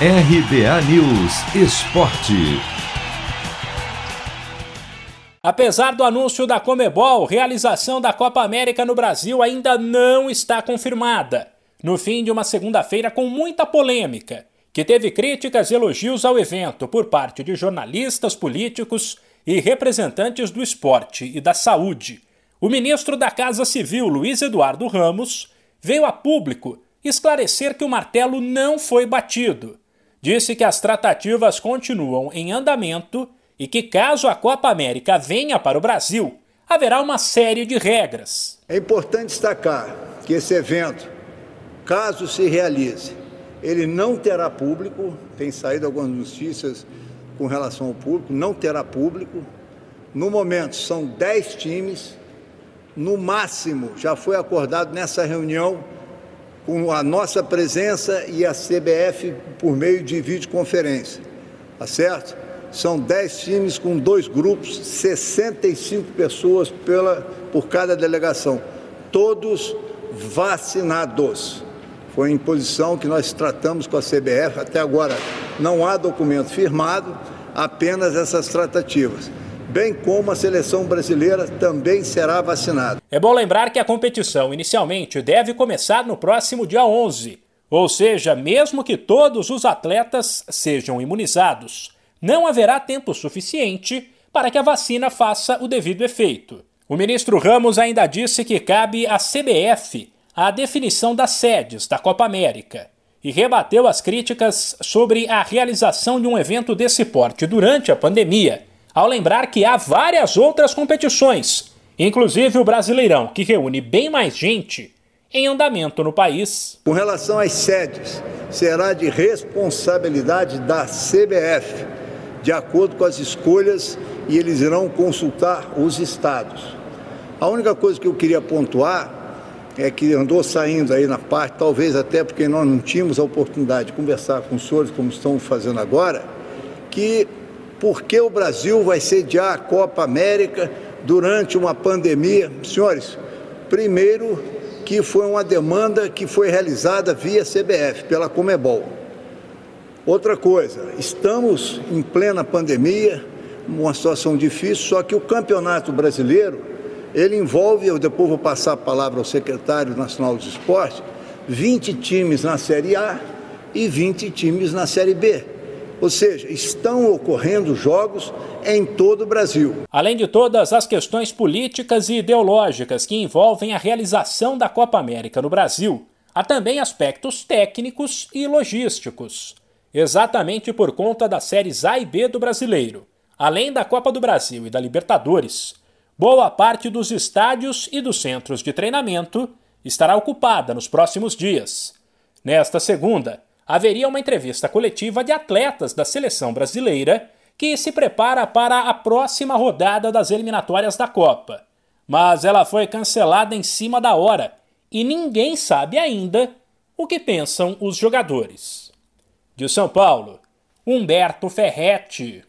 RBA News Esporte. Apesar do anúncio da Comebol, realização da Copa América no Brasil ainda não está confirmada. No fim de uma segunda-feira com muita polêmica, que teve críticas e elogios ao evento por parte de jornalistas, políticos e representantes do esporte e da saúde. O ministro da Casa Civil, Luiz Eduardo Ramos, veio a público esclarecer que o martelo não foi batido disse que as tratativas continuam em andamento e que, caso a Copa América venha para o Brasil, haverá uma série de regras. É importante destacar que esse evento, caso se realize, ele não terá público, tem saído algumas notícias com relação ao público, não terá público. No momento, são 10 times, no máximo, já foi acordado nessa reunião com a nossa presença e a CBF por meio de videoconferência. Tá certo? São 10 times com dois grupos, 65 pessoas pela, por cada delegação, todos vacinados. Foi em posição que nós tratamos com a CBF, até agora não há documento firmado, apenas essas tratativas bem como a seleção brasileira também será vacinada. É bom lembrar que a competição inicialmente deve começar no próximo dia 11, ou seja, mesmo que todos os atletas sejam imunizados, não haverá tempo suficiente para que a vacina faça o devido efeito. O ministro Ramos ainda disse que cabe à CBF a definição das sedes da Copa América e rebateu as críticas sobre a realização de um evento desse porte durante a pandemia ao lembrar que há várias outras competições, inclusive o Brasileirão, que reúne bem mais gente, em andamento no país. Com relação às sedes, será de responsabilidade da CBF, de acordo com as escolhas, e eles irão consultar os estados. A única coisa que eu queria pontuar é que andou saindo aí na parte, talvez até porque nós não tínhamos a oportunidade de conversar com os senhores, como estão fazendo agora, que por que o Brasil vai sediar a Copa América durante uma pandemia? Senhores, primeiro que foi uma demanda que foi realizada via CBF, pela Comebol. Outra coisa, estamos em plena pandemia, uma situação difícil, só que o Campeonato Brasileiro, ele envolve, eu depois vou passar a palavra ao secretário nacional dos esportes, 20 times na Série A e 20 times na Série B. Ou seja, estão ocorrendo jogos em todo o Brasil. Além de todas as questões políticas e ideológicas que envolvem a realização da Copa América no Brasil, há também aspectos técnicos e logísticos. Exatamente por conta das séries A e B do brasileiro, além da Copa do Brasil e da Libertadores, boa parte dos estádios e dos centros de treinamento estará ocupada nos próximos dias. Nesta segunda, haveria uma entrevista coletiva de atletas da seleção brasileira que se prepara para a próxima rodada das eliminatórias da Copa. Mas ela foi cancelada em cima da hora e ninguém sabe ainda o que pensam os jogadores. De São Paulo, Humberto Ferretti.